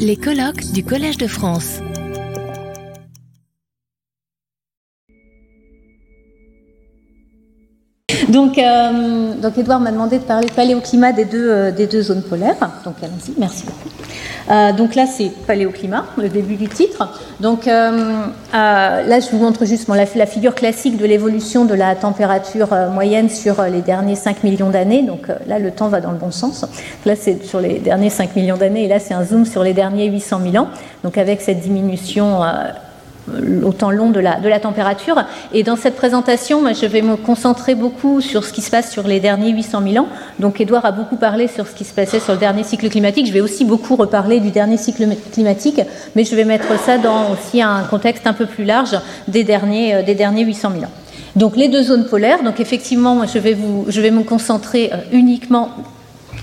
Les colloques du Collège de France. Donc, euh, Edouard m'a demandé de parler paléoclimat des deux, euh, des deux zones polaires. Donc allons-y, merci beaucoup. Euh, donc là, c'est paléoclimat, le début du titre. Donc là, je vous montre juste la, la, figure classique de l'évolution de la température moyenne sur les derniers 5 millions d'années. Donc là, le temps va dans le bon sens. Là, c'est sur les derniers 5 millions d'années, et là, c'est un zoom sur les derniers 800 000 ans. Donc avec cette diminution au temps long de la, de la température. Et dans cette présentation, je vais me concentrer beaucoup sur ce qui se passe sur les derniers 800 000 ans. Donc, Edouard a beaucoup parlé sur ce qui se passait sur le dernier cycle climatique. Je vais aussi beaucoup reparler du dernier cycle climatique, mais je vais mettre ça dans aussi un contexte un peu plus large des derniers, euh, des derniers 800 000 ans. Donc, les deux zones polaires. Donc, effectivement, je vais, vous, je vais me concentrer euh, uniquement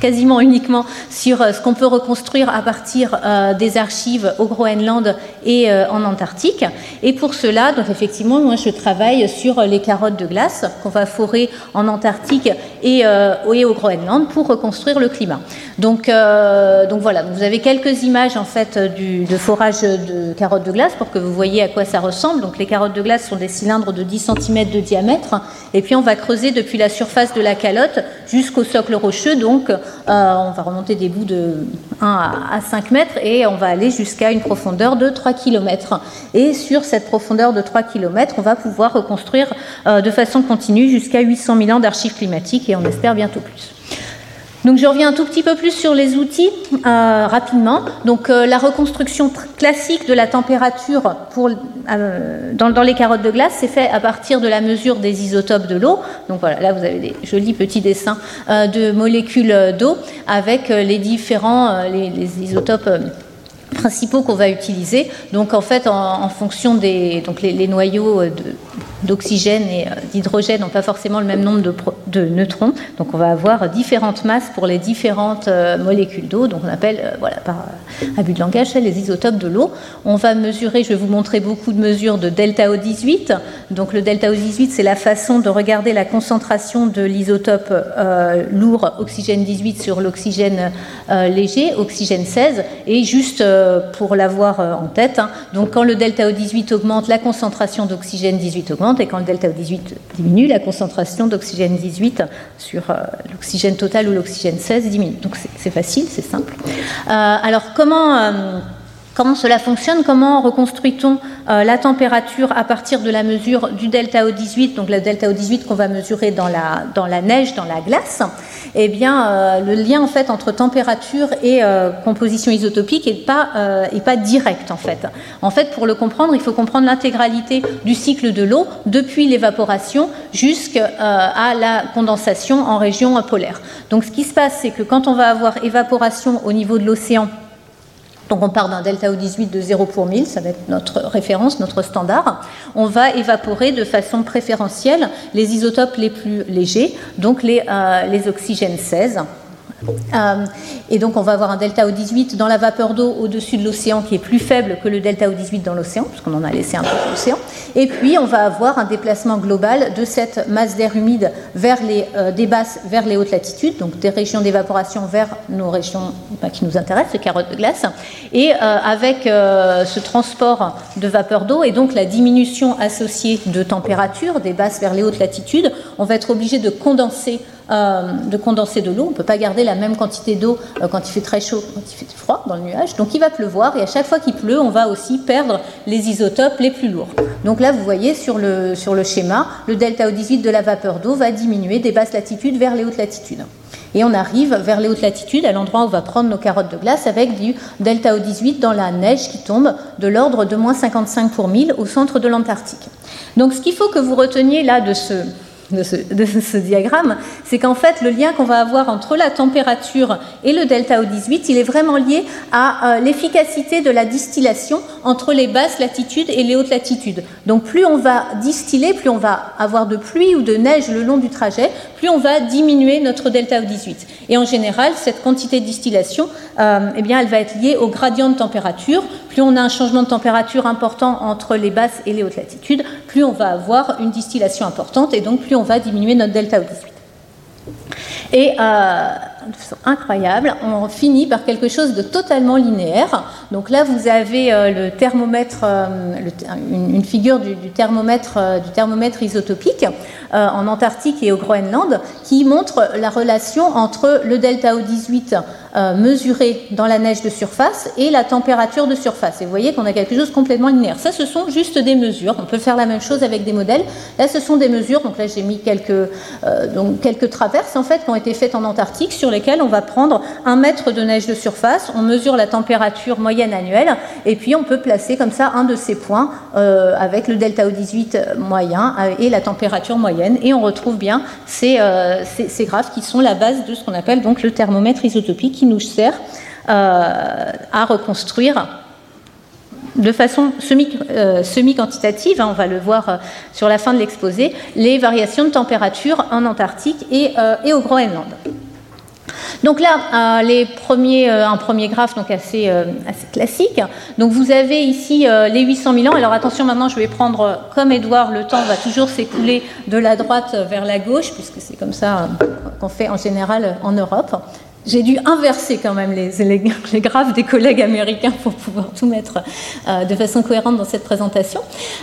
quasiment uniquement sur euh, ce qu'on peut reconstruire à partir euh, des archives au Groenland et euh, en Antarctique. Et pour cela, donc effectivement, moi je travaille sur les carottes de glace qu'on va forer en Antarctique et, au Groenland pour reconstruire le climat. Donc, voilà, vous avez quelques images en fait du, de forage de carottes de glace pour que vous voyez à quoi ça ressemble. Donc les carottes de glace sont des cylindres de 10 cm de diamètre et puis on va creuser depuis la surface de la calotte jusqu'au socle rocheux, donc on va remonter des bouts de 1 à 5 mètres et on va aller jusqu'à une profondeur de 3 km. Et sur cette profondeur de 3 km, on va pouvoir reconstruire euh, de façon continue jusqu'à 800 000 ans d'archives climatiques et on espère bientôt plus. Donc je reviens un tout petit peu plus sur les outils euh, rapidement. Donc euh, la reconstruction classique de la température euh, dans, les carottes de glace, c'est fait à partir de la mesure des isotopes de l'eau. Donc voilà, là vous avez des jolis petits dessins de molécules d'eau avec les différents les, isotopes principaux qu'on va utiliser. Donc en fait, en, fonction des donc les noyaux de, d'oxygène et euh, d'hydrogène n'ont pas forcément le même nombre de, neutrons. Donc on va avoir différentes masses pour les différentes euh, molécules d'eau. Donc on appelle, euh, voilà, par abus de langage, les isotopes de l'eau. On va mesurer, je vais vous montrer beaucoup de mesures de delta O18. Donc le delta O18, c'est la façon de regarder la concentration de l'isotope lourd oxygène 18 sur l'oxygène léger, oxygène 16. Et juste pour l'avoir en tête, hein, donc quand le delta O18 augmente, la concentration d'oxygène 18 augmente et quand le delta O18 diminue, la concentration d'oxygène 18 sur euh, l'oxygène total ou l'oxygène 16 diminue. Donc c'est facile, c'est simple. Euh, alors comment euh, Comment cela fonctionne? Comment reconstruit-on euh, la température à partir de la mesure du delta O18, donc le delta O18 qu'on va mesurer dans la, neige, dans la glace Eh bien, euh, le lien en fait entre température et euh, composition isotopique n'est pas, pas direct en fait. En fait, pour le comprendre, il faut comprendre l'intégralité du cycle de l'eau depuis l'évaporation jusqu'à la condensation en région polaire. Donc, ce qui se passe, c'est que quand on va avoir évaporation au niveau de l'océan, donc on part d'un delta O18 de 0 pour 1000, ça va être notre référence, notre standard. On va évaporer de façon préférentielle les isotopes les plus légers, donc les, euh, les oxygènes 16 euh, et donc on va avoir un delta O18 dans la vapeur d'eau au-dessus de l'océan qui est plus faible que le delta O18 dans l'océan, puisqu'on en a laissé un peu l'océan. Et puis on va avoir un déplacement global de cette masse d'air humide vers les, euh, des basses vers les hautes latitudes, donc des régions d'évaporation vers nos régions bah, qui nous intéressent, les carottes de glace. Et euh, avec ce transport de vapeur d'eau et donc la diminution associée de température des basses vers les hautes latitudes, on va être obligé de condenser euh, de condenser de l'eau. On ne peut pas garder la même quantité d'eau euh, quand il fait très chaud, quand il fait froid dans le nuage. Donc il va pleuvoir et à chaque fois qu'il pleut, on va aussi perdre les isotopes les plus lourds. Donc là, vous voyez sur le, sur le schéma, le delta O18 de la vapeur d'eau va diminuer des basses latitudes vers les hautes latitudes. Et on arrive vers les hautes latitudes, à l'endroit où on va prendre nos carottes de glace, avec du delta O18 dans la neige qui tombe de l'ordre de moins 55 pour 1000 au centre de l'Antarctique. Donc ce qu'il faut que vous reteniez là de ce, de ce, diagramme, c'est qu'en fait, le lien qu'on va avoir entre la température et le delta O18, il est vraiment lié à euh, l'efficacité de la distillation entre les basses latitudes et les hautes latitudes. Donc, plus on va distiller, plus on va avoir de pluie ou de neige le long du trajet, plus on va diminuer notre delta O18. Et en général, cette quantité de distillation, euh, eh bien, elle va être liée au gradient de température. Plus on a un changement de température important entre les basses et les hautes latitudes, plus on va avoir une distillation importante et donc plus on va diminuer notre delta O18. Et euh, incroyable, on finit par quelque chose de totalement linéaire. Donc là, vous avez le thermomètre, une, figure du, thermomètre, du thermomètre isotopique en Antarctique et au Groenland, qui montre la relation entre le delta O18 euh, mesurée dans la neige de surface et la température de surface. Et vous voyez qu'on a quelque chose de complètement linéaire. Ça, ce sont juste des mesures. On peut faire la même chose avec des modèles. Là, ce sont des mesures. Donc là, j'ai mis euh, quelques traverses en fait qui ont été faites en Antarctique sur lesquelles on va prendre un mètre de neige de surface. On mesure la température moyenne annuelle et puis on peut placer comme ça un de ces points euh, avec le delta O18 moyen et la température moyenne et on retrouve bien ces, ces, graphes qui sont la base de ce qu'on appelle donc le thermomètre isotopique nous sert euh, à reconstruire de façon euh, semi-quantitative, hein, on va le voir euh, sur la fin de l'exposé, les variations de température en Antarctique et, au Groenland. Donc là, les premiers, un premier graphe donc assez, assez, classique. Donc vous avez ici les 800 000 ans. Alors attention, maintenant je vais prendre, comme Edouard, le temps va toujours s'écouler de la droite vers la gauche, puisque c'est comme ça qu'on fait en général en Europe. J'ai dû inverser quand même les, les, graphes des collègues américains pour pouvoir tout mettre euh, de façon cohérente dans cette présentation.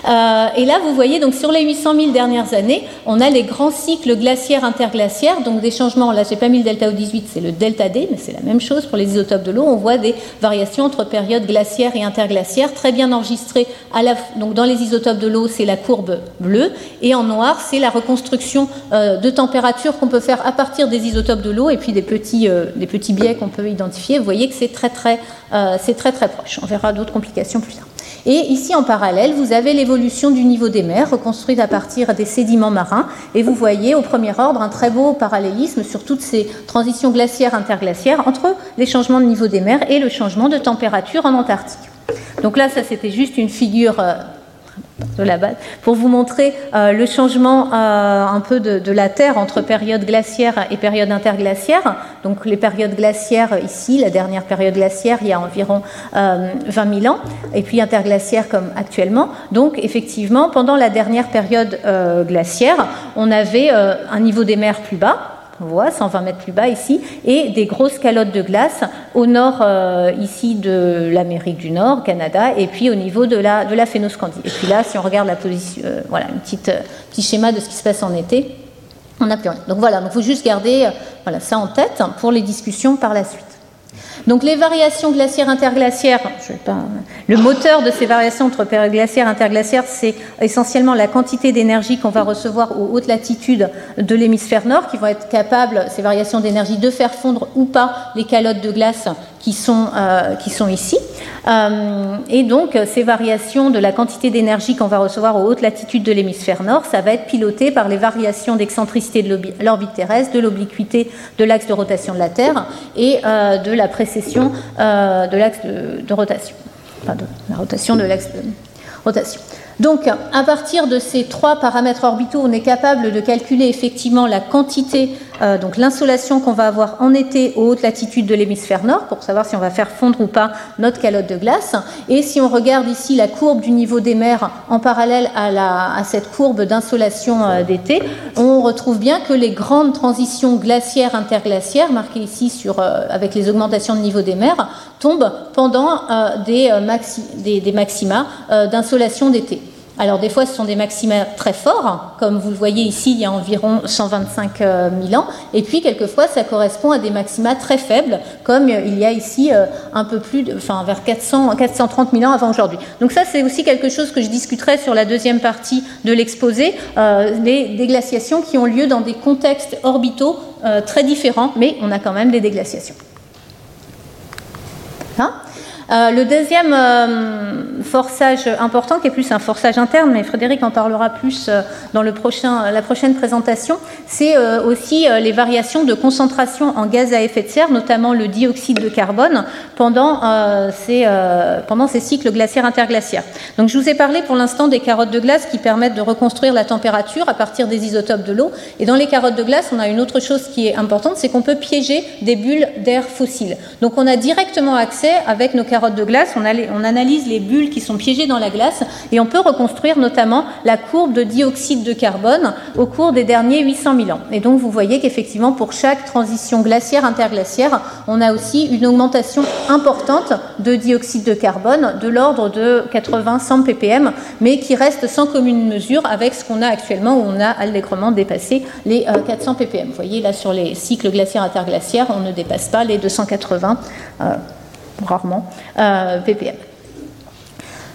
Euh, et là, vous voyez, donc sur les 800 000 dernières années, on a les grands cycles glaciaires interglaciaires, donc des changements. Là, j'ai pas mis le delta O18, c'est le delta D, mais c'est la même chose pour les isotopes de l'eau. On voit des variations entre périodes glaciaires et interglaciaires, très bien enregistrées. Donc dans les isotopes de l'eau, c'est la courbe bleue, et en noir, c'est la reconstruction euh, de température qu'on peut faire à partir des isotopes de l'eau et puis des petits des petits biais qu'on peut identifier, vous voyez que c'est très très, euh, très très proche. On verra d'autres complications plus tard. Et ici, en parallèle, vous avez l'évolution du niveau des mers, reconstruite à partir des sédiments marins. Et vous voyez, au premier ordre, un très beau parallélisme sur toutes ces transitions glaciaires interglaciaires entre les changements de niveau des mers et le changement de température en Antarctique. Donc là, ça, c'était juste une figure euh, de la pour vous montrer euh, le changement euh, un peu de, la Terre entre période glaciaire et période interglaciaire. Donc les périodes glaciaires ici, la dernière période glaciaire, il y a environ 20 euh, 000 ans, et puis interglaciaire comme actuellement. Donc effectivement, pendant la dernière période glaciaire, on avait un niveau des mers plus bas, on voit 120 mètres plus bas ici, et des grosses calottes de glace au nord euh, ici de l'Amérique du Nord, Canada, et puis au niveau de la, de la Phénoscandie. Et puis là, si on regarde la position, euh, voilà, un petit, euh, petit schéma de ce qui se passe en été, on n'a plus rien. Donc voilà, il faut juste garder voilà, ça en tête pour les discussions par la suite. Donc les variations glaciaires interglaciaires, le moteur de ces variations entre glaciaires interglaciaires, c'est essentiellement la quantité d'énergie qu'on va recevoir aux hautes latitudes de l'hémisphère nord, qui vont être capables, ces variations d'énergie, de faire fondre ou pas les calottes de glace qui sont, euh, qui sont ici. Euh, et donc, ces variations de la quantité d'énergie qu'on va recevoir aux hautes latitudes de l'hémisphère nord, ça va être piloté par les variations d'excentricité de l'orbite terrestre, de l'obliquité de l'axe de rotation de la Terre et euh, de la précession de l'axe de, de, rotation, enfin de la rotation de l'axe de rotation. Donc, à partir de ces trois paramètres orbitaux, on est capable de calculer effectivement la quantité, euh, donc l'insolation qu'on va avoir en été aux hautes latitudes de l'hémisphère nord, pour savoir si on va faire fondre ou pas notre calotte de glace. Et si on regarde ici la courbe du niveau des mers en parallèle à, cette courbe d'insolation euh, d'été, on retrouve bien que les grandes transitions glaciaires interglaciaires, marquées ici euh, avec les augmentations de niveau des mers, tombent pendant des, maxima d'insolation d'été. Alors des fois, ce sont des maxima très forts, comme vous le voyez ici, il y a environ 125 000 euh, ans, et puis quelquefois, ça correspond à des maxima très faibles, comme il y a ici euh, un peu plus, de, enfin vers 400, 430 000 ans avant aujourd'hui. Donc ça, c'est aussi quelque chose que je discuterai sur la deuxième partie de l'exposé, euh, des déglaciations qui ont lieu dans des contextes orbitaux très différents, mais on a quand même des déglaciations. Hein? Euh, le deuxième euh, forçage important, qui est plus un forçage interne, mais Frédéric en parlera plus euh, dans la prochaine présentation, c'est aussi les variations de concentration en gaz à effet de serre, notamment le dioxyde de carbone, pendant, ces, pendant ces cycles glaciaires interglaciaires. Donc je vous ai parlé pour l'instant des carottes de glace qui permettent de reconstruire la température à partir des isotopes de l'eau. Et dans les carottes de glace, on a une autre chose qui est importante, c'est qu'on peut piéger des bulles d'air fossile. Donc on a directement accès avec nos carottes de glace, on, analyse les bulles qui sont piégées dans la glace et on peut reconstruire notamment la courbe de dioxyde de carbone au cours des derniers 800 000 ans. Et donc vous voyez qu'effectivement pour chaque transition glaciaire interglaciaire, on a aussi une augmentation importante de dioxyde de carbone de l'ordre de 80-100 ppm, mais qui reste sans commune mesure avec ce qu'on a actuellement où on a allègrement dépassé les 400 ppm. Vous voyez là sur les cycles glaciaires interglaciaires, on ne dépasse pas les 280, euh, rarement, euh, ppm.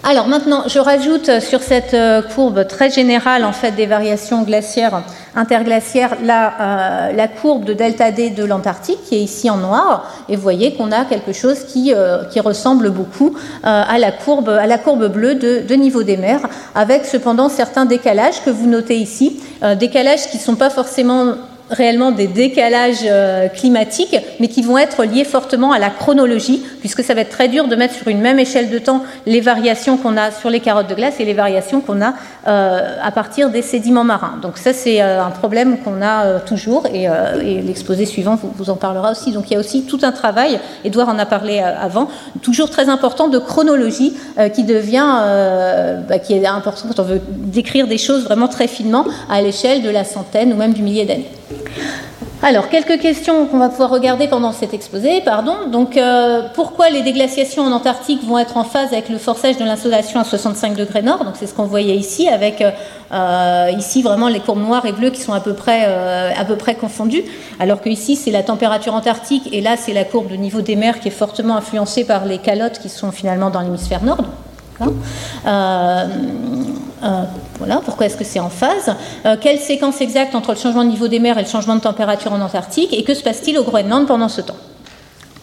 Alors maintenant, je rajoute sur cette euh, courbe très générale en fait des variations glaciaires interglaciaires la, courbe de delta D de l'Antarctique qui est ici en noir et vous voyez qu'on a quelque chose qui, ressemble beaucoup à, la courbe, bleue de, niveau des mers avec cependant certains décalages que vous notez ici, décalages qui ne sont pas forcément réellement des décalages euh, climatiques, mais qui vont être liés fortement à la chronologie, puisque ça va être très dur de mettre sur une même échelle de temps les variations qu'on a sur les carottes de glace et les variations qu'on a euh, à partir des sédiments marins. Donc ça, c'est euh, un problème qu'on a toujours, et, l'exposé suivant vous, en parlera aussi. Donc il y a aussi tout un travail, Edouard en a parlé avant, toujours très important de chronologie, qui devient, bah, qui est important quand on veut décrire des choses vraiment très finement à l'échelle de la centaine ou même du millier d'années. Alors, quelques questions qu'on va pouvoir regarder pendant cet exposé. Pardon. Donc, euh, pourquoi les déglaciations en Antarctique vont être en phase avec le forçage de l'insolation à 65 degrés nord? Donc, c'est ce qu'on voyait ici, avec euh, ici vraiment les courbes noires et bleues qui sont à peu près, euh, à peu près confondues, alors que ici c'est la température antarctique et là c'est la courbe de niveau des mers qui est fortement influencée par les calottes qui sont finalement dans l'hémisphère nord. Euh, voilà, pourquoi est-ce que c'est en phase euh, Quelle séquence exacte entre le changement de niveau des mers et le changement de température en Antarctique Et que se passe-t-il au Groenland pendant ce temps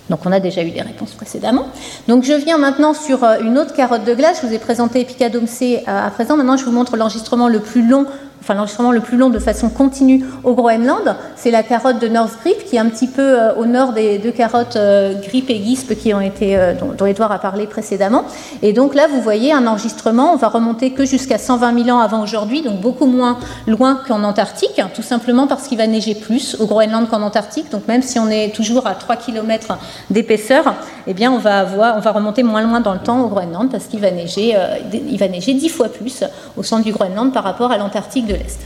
donc on a déjà eu des réponses précédemment. Donc je viens maintenant sur euh, une autre carotte de glace. Je vous ai présenté Epicadomc à présent. Maintenant je vous montre l'enregistrement le plus long enfin l'enregistrement le plus long de façon continue au Groenland, c'est la carotte de North Grip, qui est un petit peu euh, au nord des deux carottes euh, Grip et Gisp qui ont été, euh, dont, Edouard a parlé précédemment. Et donc là, vous voyez un enregistrement, on va remonter que jusqu'à 120 000 ans avant aujourd'hui, donc beaucoup moins loin qu'en Antarctique, tout simplement parce qu'il va neiger plus au Groenland qu'en Antarctique. Donc même si on est toujours à 3 km d'épaisseur, eh bien on va, avoir, on va remonter moins loin dans le temps au Groenland parce qu'il va neiger, il va neiger 10 fois plus au centre du Groenland par rapport à l'Antarctique l'Est.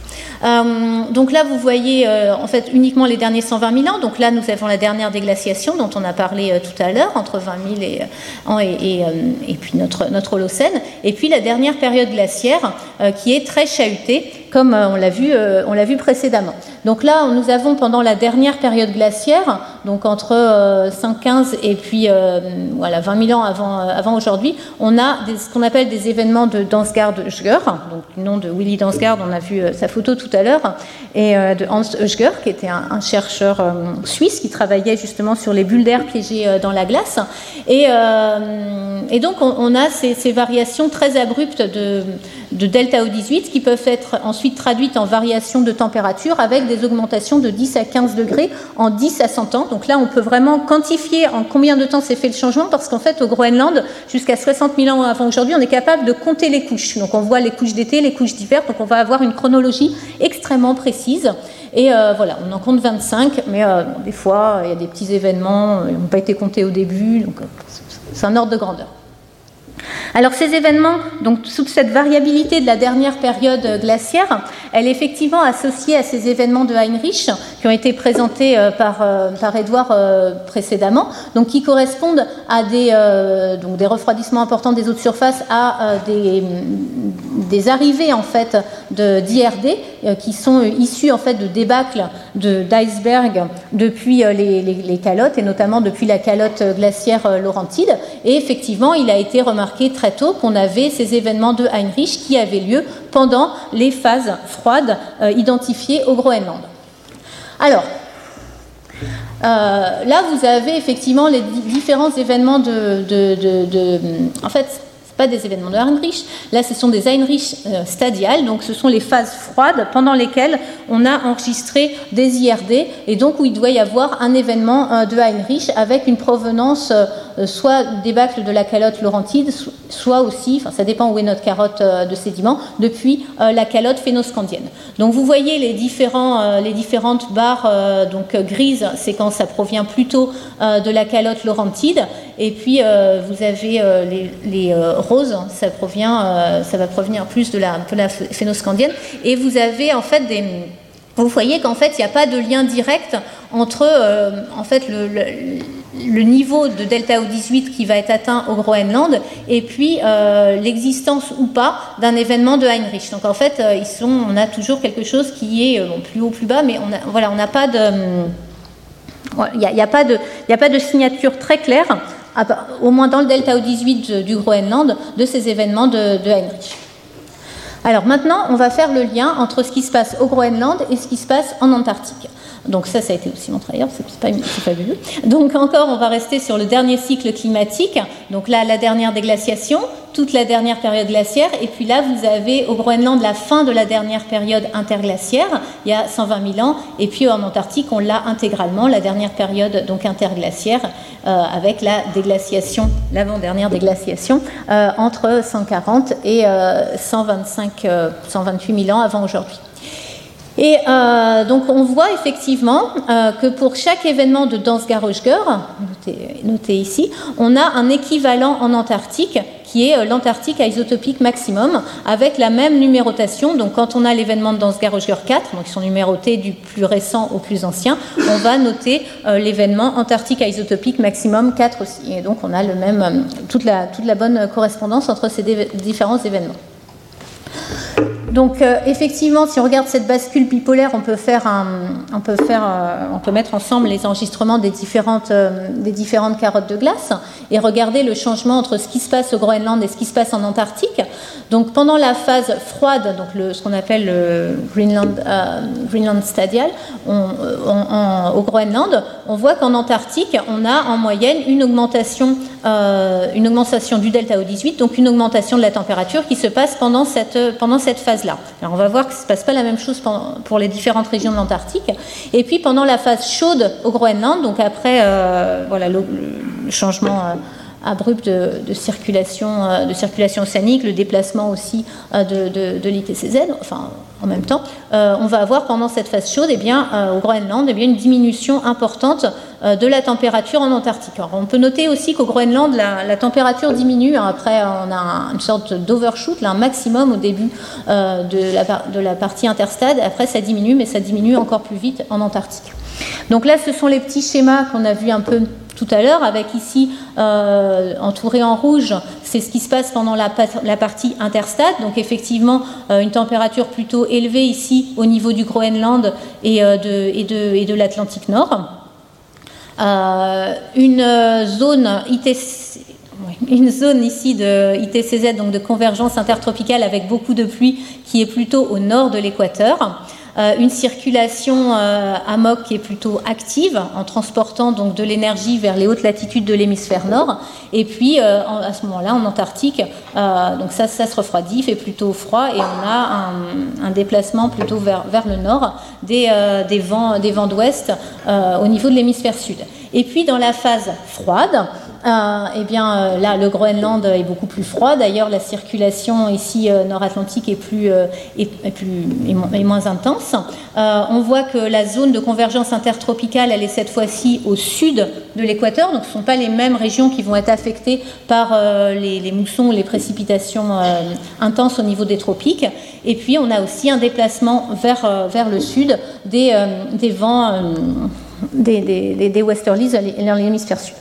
Euh, donc là, vous voyez euh, en fait uniquement les derniers 120 000 ans. Donc là, nous avons la dernière déglaciation dont on a parlé euh, tout à l'heure, entre 20 000 et, et, puis notre, notre Holocène. Et puis la dernière période glaciaire qui est très chahutée, comme on l'a vu, on l'a vu précédemment. Donc là, nous avons pendant la dernière période glaciaire, donc entre 515 et puis voilà 20 000 ans avant, aujourd'hui, on a ce qu'on appelle des événements de Dansgaard-Hugger, donc du nom de Willy Dansgaard, on a vu sa photo tout à l'heure, et euh, de Hans Hugger, qui était un, chercheur euh, suisse qui travaillait justement sur les bulles d'air piégées euh, dans la glace. Et, donc, on, a ces, ces, variations très abruptes de, de delta O18 qui peuvent être ensuite traduites en variations de température avec des augmentations de 10 à 15 degrés en 10 à 100 ans. Donc là, on peut vraiment quantifier en combien de temps s'est fait le changement parce qu'en fait, au Groenland, jusqu'à 60 000 ans avant aujourd'hui, on est capable de compter les couches. Donc on voit les couches d'été, les couches d'hiver, donc on va avoir une chronologie extrêmement précise. Et euh, voilà, on en compte 25, mais euh, des fois, il y a des petits événements, ils n'ont pas été comptés au début, donc euh, c'est un ordre de grandeur. Alors ces événements, donc toute cette variabilité de la dernière période glaciaire, elle est effectivement associée à ces événements de Heinrich qui ont été présentés euh, par, euh, par Edouard euh, précédemment, donc qui correspondent à des, refroidissements importants des eaux de surface, à des, arrivées en fait d'IRD qui sont issues en fait de débâcles d'iceberg depuis les, les, les, calottes et notamment depuis la calotte glaciaire Laurentide. Et effectivement, il a été remarqué très tôt qu'on avait ces événements de Heinrich qui avaient lieu pendant les phases froides euh, identifiées au Groenland. Alors, euh, là, vous avez effectivement les différents événements de, de en fait, pas des événements de Heinrich. Là, ce sont des Heinrich euh, stadiales, donc ce sont les phases froides pendant lesquelles on a enregistré des IRD et donc où il doit y avoir un événement euh, de Heinrich avec une provenance euh, soit des bâcles de la calotte laurentide soit aussi, enfin ça dépend où est notre carotte de sédiments, depuis la calotte phénoscandienne. Donc vous voyez les différentes barres donc, grises, c'est quand ça provient plutôt de la calotte laurentide, et puis vous avez les, les ça, provient, ça va provenir plus de la, phénoscandienne, et vous avez en fait des vous voyez qu'en fait, il n'y a pas de lien direct entre euh, en fait, le, niveau de delta O18 qui va être atteint au Groenland et puis euh, l'existence ou pas d'un événement de Heinrich. Donc en fait, euh, on a toujours quelque chose qui est plus haut, plus bas, mais on voilà, on n'a pas de... Il n'y a pas de signature très claire, au moins dans le delta O18 du Groenland, de ces événements de, Heinrich. Alors maintenant, on va faire le lien entre ce qui se passe au Groenland et ce qui se passe en Antarctique. Donc ça, ça a été aussi montré ailleurs, c'est pas, fabuleux. Donc encore, on va rester sur le dernier cycle climatique. Donc là, la dernière déglaciation, toute la dernière période glaciaire, et puis là, vous avez au Groenland la fin de la dernière période interglaciaire, il y a 120 000 ans, et puis en Antarctique, on l'a intégralement, la dernière période donc interglaciaire, euh, avec la déglaciation, l'avant-dernière déglaciation, euh, entre 140 et 125, euh, 128 000 ans avant aujourd'hui. Et euh, donc on voit effectivement que pour chaque événement de Dansgaroshger, noté, noté, ici, on a un équivalent en Antarctique qui euh, l'Antarctique à isotopique maximum, avec la même numérotation. Donc quand on a l'événement de Dansgaroshger 4, donc ils sont numérotés du plus récent au plus ancien, on va noter l'événement Antarctique à isotopique maximum 4 aussi. Et donc on a le même, toute, la, toute la bonne correspondance entre ces différents événements. Donc euh, effectivement, si on regarde cette bascule bipolaire, on peut faire, on peut faire, euh, on peut mettre ensemble les enregistrements des différentes, euh, des différentes carottes de glace et regarder le changement entre ce qui se passe au Groenland et ce qui se passe en Antarctique. Donc pendant la phase froide, donc le, ce qu'on appelle le Greenland, Greenland stadial, au Groenland, on voit qu'en Antarctique, on a en moyenne une augmentation, une augmentation du delta O18, donc une augmentation de la température qui se passe pendant cette, pendant cette phase là Alors on va voir que ça ne se passe pas la même chose pour les différentes régions de l'Antarctique. Et puis pendant la phase chaude au Groenland, donc après euh, voilà, le, changement euh, abrupt de, circulation, euh, de circulation océanique, le déplacement aussi de, de, l'ITCZ, enfin en même temps, on va avoir pendant cette phase chaude, eh bien, au Groenland, eh bien, une diminution importante de la température en Antarctique. On peut noter aussi qu'au Groenland, la, température diminue. Après, on a une sorte d'overshoot, un maximum au début de la partie interstade. Après, ça diminue, mais ça diminue encore plus vite en Antarctique. Donc là, ce sont les petits schémas qu'on a vus un peu tout à l'heure, avec ici euh, entouré en rouge, c'est ce qui se passe pendant la, partie interstade. Donc effectivement, euh, une température plutôt élevée ici au niveau du Groenland et, euh, de l'Atlantique Nord. une zone une zone ici de ITCZ, donc de convergence intertropicale avec beaucoup de pluie, qui est plutôt au nord de l'équateur. Euh, une circulation euh, à MOC qui est plutôt active en transportant donc de l'énergie vers les hautes latitudes de l'hémisphère nord. Et puis euh, à ce moment-là, en Antarctique, donc ça, se refroidit, fait plutôt froid et on a un, déplacement plutôt vers, le nord des, vents, d'ouest au niveau de l'hémisphère sud. Et puis dans la phase froide, euh, eh bien, euh, là, le Groenland est beaucoup plus froid. D'ailleurs, la circulation ici euh, nord-atlantique est, est, est, moins intense. on voit que la zone de convergence intertropicale, elle est cette fois-ci au sud de l'équateur. Donc, ce ne sont pas les mêmes régions qui vont être affectées par les, les, moussons, les précipitations intenses au niveau des tropiques. Et puis, on a aussi un déplacement vers, vers le sud des, des vents, des, des, des westerlies dans l'hémisphère sud.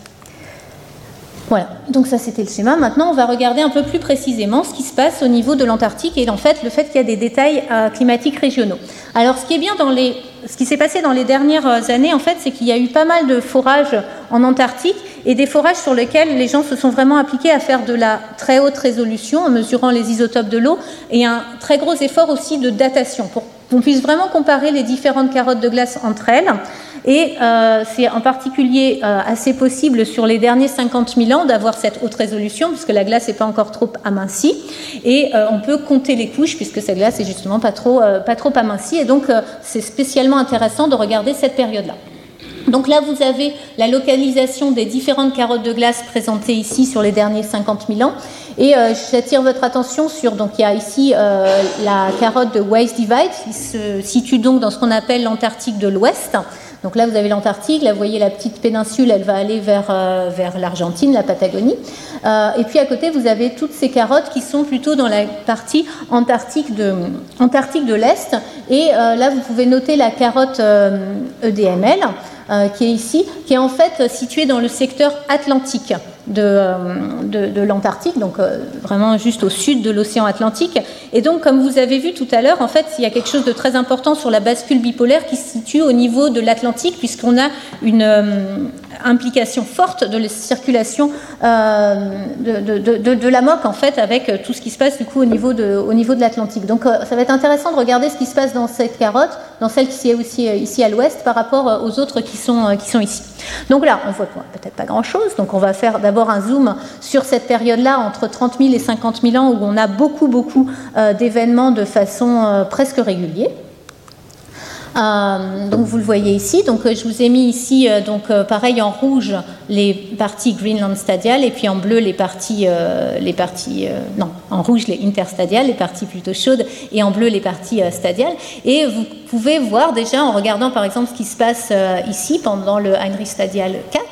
Voilà, donc ça c'était le schéma. Maintenant, on va regarder un peu plus précisément ce qui se passe au niveau de l'Antarctique et en fait le fait qu'il y a des détails euh, climatiques régionaux. Alors, ce qui est bien dans les, ce qui s'est passé dans les dernières euh, années, en fait, c'est qu'il y a eu pas mal de forages en Antarctique et des forages sur lesquels les gens se sont vraiment appliqués à faire de la très haute résolution en mesurant les isotopes de l'eau et un très gros effort aussi de datation pour qu'on puisse vraiment comparer les différentes carottes de glace entre elles. Et euh, c'est en particulier euh, assez possible sur les derniers 50 000 ans d'avoir cette haute résolution, puisque la glace n'est pas encore trop amincie. Et euh, on peut compter les couches, puisque cette glace est justement pas trop, pas trop amincie. Et donc, c'est spécialement intéressant de regarder cette période-là. Donc là, vous avez la localisation des différentes carottes de glace présentées ici sur les derniers 50 000 ans. Et j'attire votre attention sur, donc il y a ici la carotte de Waste Divide, qui se situe donc dans ce qu'on appelle l'Antarctique de l'Ouest. Donc là, vous avez l'Antarctique, là, vous voyez la petite péninsule, elle va aller vers, euh, vers l'Argentine, la Patagonie. et puis à côté, vous avez toutes ces carottes qui sont plutôt dans la partie antarctique de, antarctique de l'Est. Et là, vous pouvez noter la carotte EDML. E qui est ici, qui est en fait située dans le secteur atlantique de, de, l'Antarctique, donc euh, vraiment juste au sud de l'océan Atlantique. Et donc, comme vous avez vu tout à l'heure, en fait, il y a quelque chose de très important sur la bascule bipolaire qui se situe au niveau de l'Atlantique, puisqu'on a une euh, implication forte de la circulation euh, de, la MOC, en fait, avec tout ce qui se passe du coup au niveau de, au niveau de l'Atlantique. Donc, ça va être intéressant de regarder ce qui se passe dans cette carotte, dans celle qui est aussi ici à l'ouest, par rapport aux autres qui sont, qui sont ici. Donc là, on voit peut-être pas grand-chose, donc on va faire d'abord un zoom sur cette période-là, entre 30 000 et 50 000 ans, où on a beaucoup, beaucoup euh, d'événements de façon euh, presque régulière. Euh, donc vous le voyez ici. Donc je vous ai mis ici, donc pareil en rouge les parties Greenland stadiales et puis en bleu les parties, les parties non, en rouge les interstadiales, les parties plutôt chaudes et en bleu les parties stadiales. Et vous pouvez voir déjà en regardant par exemple ce qui se passe ici pendant le Heinrich Stadial 4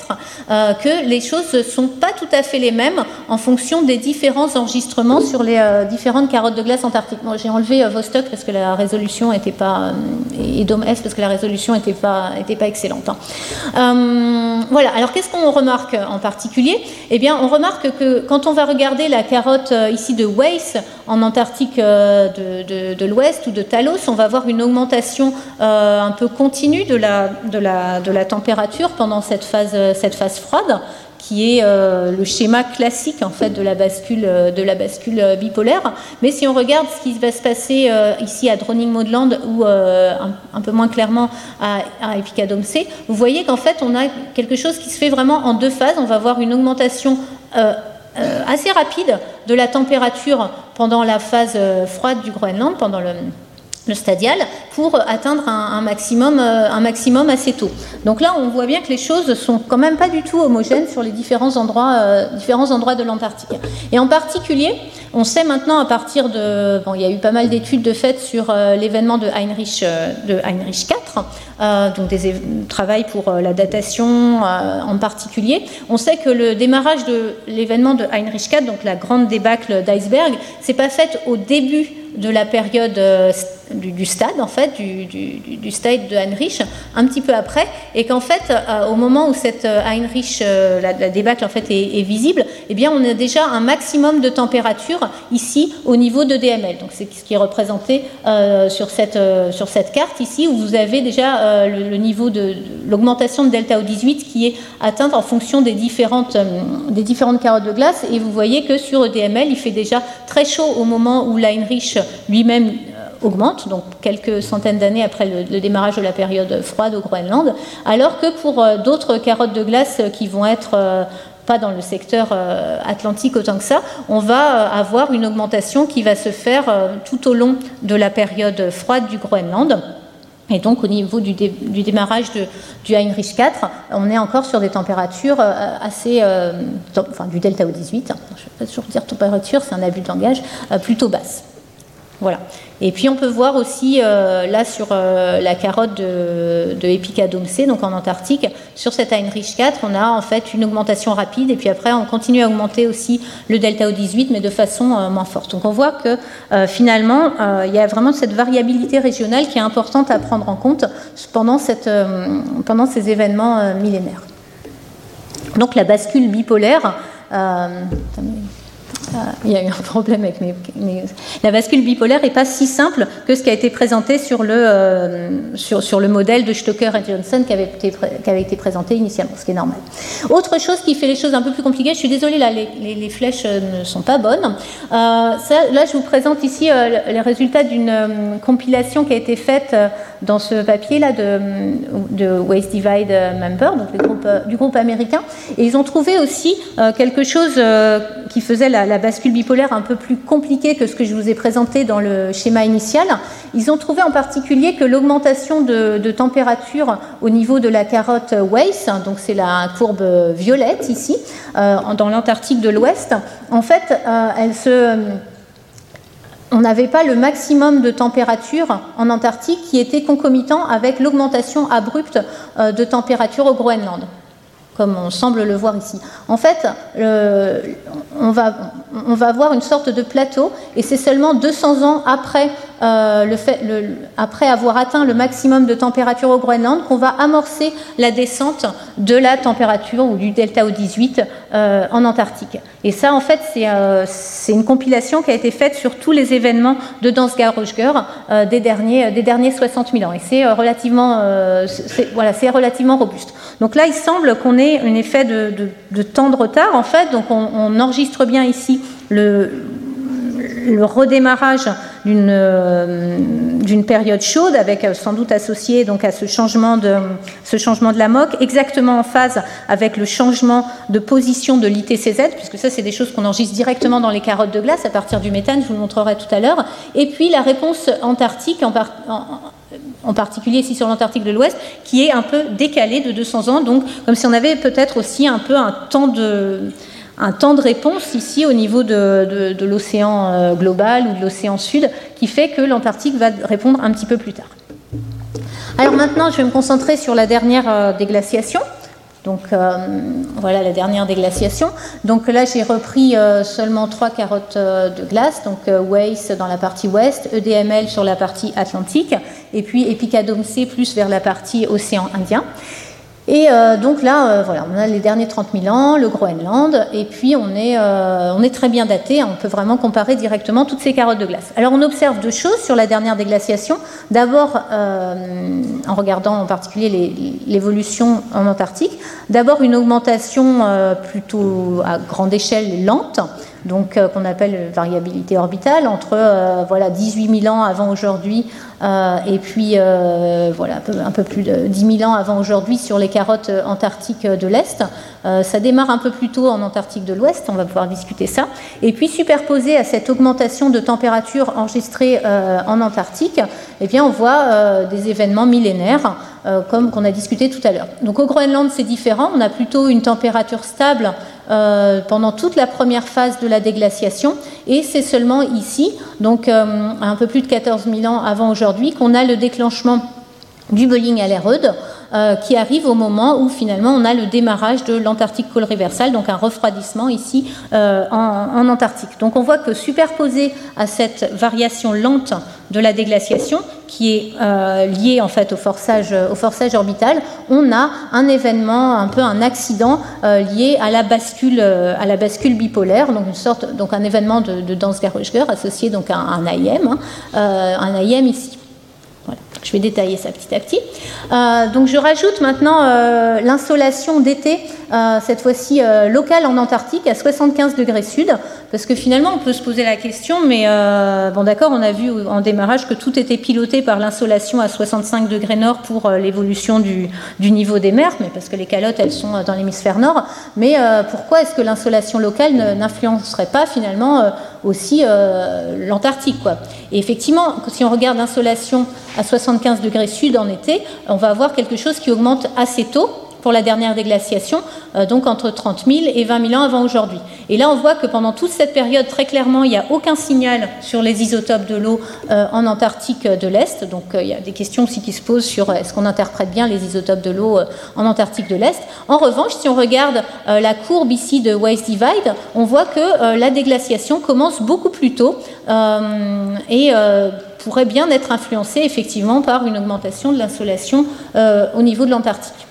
euh, que les choses ne sont pas tout à fait les mêmes en fonction des différents enregistrements sur les euh, différentes carottes de glace antarctiques. J'ai enlevé euh, Vostok parce que la résolution n'était pas et Dome S parce que la résolution n'était pas, était pas excellente. Hein. voilà. Alors, qu'est-ce qu'on remarque en particulier? Eh bien, on remarque que quand on va regarder la carotte ici de Weiss en Antarctique de, l'Ouest ou de Talos, on va voir une augmentation un peu continue de la température pendant cette phase, cette phase froide, qui est euh, le schéma classique en fait de la bascule, euh, de la bascule euh, bipolaire. Mais si on regarde ce qui va se passer ici à Droning-Maudland ou un, peu moins clairement à, à C, vous voyez qu'en fait on a quelque chose qui se fait vraiment en deux phases. On va voir une augmentation assez rapide de la température pendant la phase froide du Groenland, pendant le stadial pour atteindre un, maximum, euh, un maximum assez tôt. Donc là, on voit bien que les choses sont quand même pas du tout homogènes sur les différents endroits, euh, différents endroits de l'Antarctique. Et en particulier, on sait maintenant à partir de, bon, il y a eu pas mal d'études de fait sur euh, l'événement de Heinrich, de IV, donc des travaux pour la datation en particulier. On sait que le démarrage de l'événement de Heinrich IV, donc la grande débâcle d'iceberg, c'est pas fait au début de la période euh, du, stade, en fait, du, stade de Heinrich, un petit peu après, et qu'en fait, euh, au moment où cette euh, Heinrich, la, débâcle en fait est, visible, eh bien, on a déjà un maximum de température ici au niveau de DML. Donc, c'est ce qui est représenté sur, cette, sur cette carte ici, où vous avez déjà le, niveau de, l'augmentation de delta O18 qui est atteinte en fonction des différentes, des différentes carottes de glace, et vous voyez que sur DML, il fait déjà très chaud au moment où l'Heinrich lui-même euh, augmente, donc quelques centaines d'années après le, démarrage de la période froide au Groenland, alors que pour euh, d'autres carottes de glace qui vont être euh, pas dans le secteur atlantique autant que ça, on va avoir une augmentation qui va se faire tout au long de la période froide du Groenland. Et donc au niveau du, démarrage du Heinrich IV, on est encore sur des températures assez, enfin du delta O18, je ne vais pas toujours dire température, c'est un abus de langage, plutôt basse. Et puis on peut voir aussi euh, là sur euh, la carotte de, de C, donc en Antarctique, sur cette Heinrich 4, on a en fait une augmentation rapide et puis après on continue à augmenter aussi le delta O18 mais de façon euh, moins forte. Donc on voit que finalement il y a vraiment cette variabilité régionale qui est importante à prendre en compte pendant ces événements millénaires. Donc la bascule bipolaire. Ah, il y a eu un problème avec mes, La bascule bipolaire n'est pas si simple que ce qui a été présenté sur le, euh, sur, sur, le modèle de Stoker et Johnson qui avait, été, qui avait été présenté initialement, ce qui est normal. Autre chose qui fait les choses un peu plus compliquées, je suis désolée, là, les, flèches euh, ne sont pas bonnes. Euh, là, je vous présente ici les résultats d'une compilation qui a été faite dans ce papier-là de, de, Waste Divide Member, donc du groupe américain. Et ils ont trouvé aussi quelque chose qui faisait la, bascule bipolaire un peu plus compliquée que ce que je vous ai présenté dans le schéma initial. Ils ont trouvé en particulier que l'augmentation de, température au niveau de la carotte WACE, donc c'est la courbe violette ici, euh, dans l'Antarctique de l'Ouest, en fait, euh, on n'avait pas le maximum de température en Antarctique qui était concomitant avec l'augmentation abrupte euh, de température au Groenland comme on semble le voir ici. En fait, on, va, on, va, avoir une sorte de plateau, et c'est seulement 200 ans après, euh, après avoir atteint le maximum de température au Groenland qu'on va amorcer la descente de la température ou du delta O18 euh, en Antarctique. Et ça, en fait, euh, c'est une compilation qui a été faite sur tous les événements de Dansgaard-Röschger des, derniers, des derniers 60 000 ans. Et c'est relativement, voilà, relativement robuste. Donc là, il semble qu'on ait un effet de, temps de retard, en fait. Donc on, enregistre bien ici le, redémarrage euh, d'une période chaude, avec euh, sans doute associé donc à ce changement, de, ce changement de la MOC, exactement en phase avec le changement de position de l'ITCZ, puisque ça, c'est des choses qu'on enregistre directement dans les carottes de glace à partir du méthane, je vous le montrerai tout à l'heure. Et puis la réponse antarctique, en, en, particulier ici sur l'Antarctique de l'Ouest, qui est un peu décalé de 200 ans, donc comme si on avait peut-être aussi un peu un temps de, un temps de réponse ici au niveau de, l'océan euh, global ou de l'océan sud, qui fait que l'Antarctique va répondre un petit peu plus tard. Alors maintenant, je vais me concentrer sur la dernière euh, déglaciation. Donc euh, voilà la dernière déglaciation. Donc là j'ai repris seulement trois carottes de glace, donc WACE dans la partie ouest, EDML sur la partie atlantique, et puis Epicadome C plus vers la partie océan Indien. Et euh, donc là, euh, voilà, on a les derniers 30 000 ans, le Groenland, et puis on est, euh, on est très bien daté, on peut vraiment comparer directement toutes ces carottes de glace. Alors on observe deux choses sur la dernière déglaciation. D'abord, en regardant en particulier l'évolution en Antarctique, d'abord une augmentation plutôt à grande échelle lente, donc qu'on appelle variabilité orbitale, entre voilà, 18 000 ans avant aujourd'hui euh, et puis, euh, voilà, un peu, plus de 10 000 ans avant aujourd'hui sur les carottes antarctiques de l'Est. Euh, ça démarre un peu plus tôt en Antarctique de l'Ouest, on va pouvoir discuter ça. Et puis, superposé à cette augmentation de température enregistrée en Antarctique, eh bien, on voit des événements millénaires, comme qu'on a discuté tout à l'heure. Donc, au Groenland, c'est différent. On a plutôt une température stable euh, pendant toute la première phase de la déglaciation. Et c'est seulement ici, donc euh, un peu plus de 14 000 ans avant aujourd'hui, qu'on a le déclenchement du Bolling à l'Erode, euh, qui arrive au moment où finalement on a le démarrage de l'Antarctique col reversal, donc un refroidissement ici euh, en, Antarctique. Donc on voit que superposé à cette variation lente de la déglaciation, qui est euh, liée en fait au forçage, orbital, on a un événement, un peu un accident lié à la bascule, bipolaire, donc une sorte, donc un événement de, de Dansk-Röschger associé donc à un AIM, hein, un AIM ici. Je vais détailler ça petit à petit. Euh, donc je rajoute maintenant euh, l'insolation d'été, euh, cette fois-ci locale en Antarctique, à 75 degrés sud, parce que finalement on peut se poser la question, mais bon d'accord, on a vu en démarrage que tout était piloté par l'insolation à 65 degrés nord pour l'évolution du, du, niveau des mers, mais parce que les calottes elles sont dans l'hémisphère nord, mais pourquoi est-ce que l'insolation locale n'influencerait pas finalement aussi euh, l'Antarctique. Et effectivement, si on regarde l'insolation à 75 degrés sud en été, on va avoir quelque chose qui augmente assez tôt pour la dernière déglaciation, euh, donc entre 30 000 et 20 000 ans avant aujourd'hui. Et là, on voit que pendant toute cette période, très clairement, il n'y a aucun signal sur les isotopes de l'eau euh, en Antarctique de l'Est. Donc, il y a des questions aussi qui se posent sur est-ce qu'on interprète bien les isotopes de l'eau en Antarctique de l'Est. En revanche, si on regarde la courbe ici de Waste Divide, on voit que la déglaciation commence beaucoup plus tôt et pourrait bien être influencée effectivement par une augmentation de l'insolation au niveau de l'Antarctique.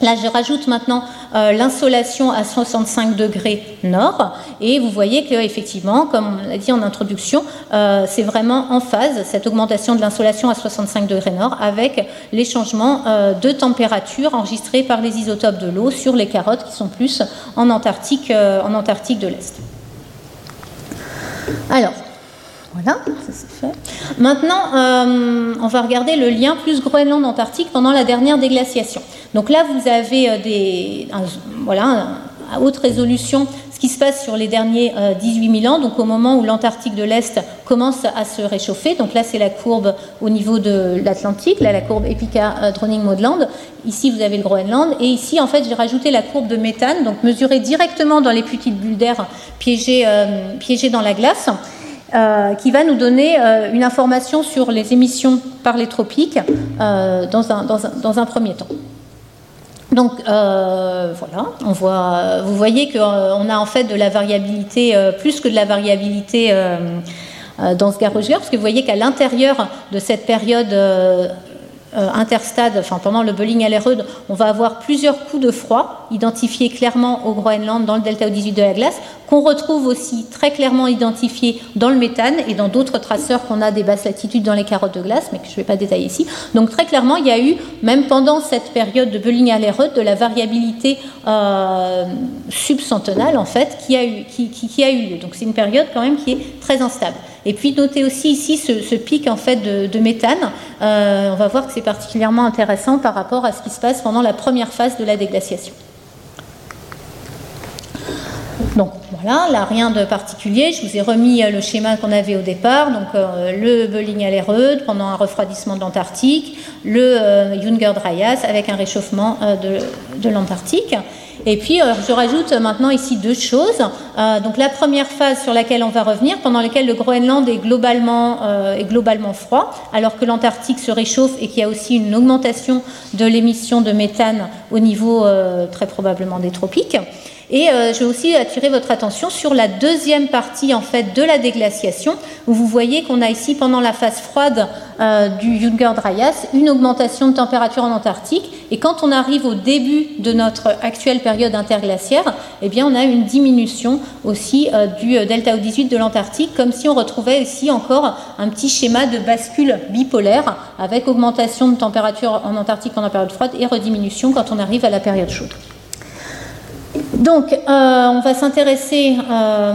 Là, je rajoute maintenant euh, l'insolation à 65 degrés nord, et vous voyez que effectivement, comme on l'a dit en introduction, euh, c'est vraiment en phase cette augmentation de l'insolation à 65 degrés nord avec les changements euh, de température enregistrés par les isotopes de l'eau sur les carottes qui sont plus en Antarctique, en Antarctique de l'Est. Alors, voilà, ça c'est fait. Maintenant, on va regarder le lien plus Groenland-Antarctique pendant la dernière déglaciation. Donc là, vous avez euh, des, voilà, à haute résolution ce qui se passe sur les derniers 18 000 ans, donc au moment où l'Antarctique de l'Est commence à se réchauffer. Donc là, c'est la courbe au niveau de l'Atlantique, là, la courbe Epica Droning Maudland. Ici, vous avez le Groenland. Et ici, en fait, j'ai rajouté la courbe de méthane, donc mesurée directement dans les petites bulles d'air piégées, piégées dans la glace. Euh, qui va nous donner euh, une information sur les émissions par les tropiques euh, dans, un, dans, un, dans, un, premier temps. Donc voilà, on voit, vous voyez qu'on a en fait de la variabilité, plus que de la variabilité dans ce garage parce que vous voyez qu'à l'intérieur de cette période interstade, enfin pendant le Bolling Allerud, on va avoir plusieurs coups de froid identifiés clairement au Groenland dans le delta O18 de la glace, qu'on retrouve aussi très clairement identifiés dans le méthane et dans d'autres traceurs qu'on a des basses latitudes dans les carottes de glace, mais que je ne vais pas détailler ici. Donc très clairement, il y a eu, même pendant cette période de Bolling Allerud, de la variabilité euh, subcentenale en fait qui a eu, qui, qui a eu lieu. Donc c'est une période quand même qui est très instable. Et puis notez aussi ici ce, pic en fait de, méthane. Euh, on va voir que c'est particulièrement intéressant par rapport à ce qui se passe pendant la première phase de la déglaciation. Donc voilà, là rien de particulier. Je vous ai remis euh, le schéma qu'on avait au départ. Donc euh, le Bölling à pendant un refroidissement de l'Antarctique, le Junger Dryas avec un réchauffement de l'Antarctique. Et puis, euh, je rajoute maintenant ici deux choses. Euh, donc, la première phase sur laquelle on va revenir, pendant laquelle le Groenland euh, est globalement froid, alors que l'Antarctique se réchauffe et qu'il y a aussi une augmentation de l'émission de méthane au niveau très probablement des tropiques. Et euh, je vais aussi attirer votre attention sur la deuxième partie en fait de la déglaciation, où vous voyez qu'on a ici pendant la phase froide euh, du Junger Dryas une augmentation de température en Antarctique. Et quand on arrive au début de notre actuelle période interglaciaire, eh on a une diminution aussi euh, du delta O18 de l'Antarctique, comme si on retrouvait ici encore un petit schéma de bascule bipolaire avec augmentation de température en Antarctique pendant la période froide et rediminution quand on arrive à la période chaude. Donc, euh, on va s'intéresser euh,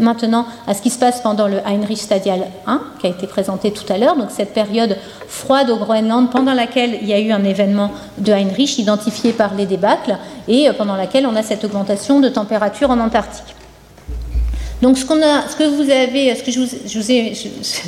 maintenant à ce qui se passe pendant le Heinrich Stadial 1, qui a été présenté tout à l'heure, donc cette période froide au Groenland pendant laquelle il y a eu un événement de Heinrich identifié par les débâcles et pendant laquelle on a cette augmentation de température en Antarctique. Donc, ce, que vous avez, ce que je vous, ai,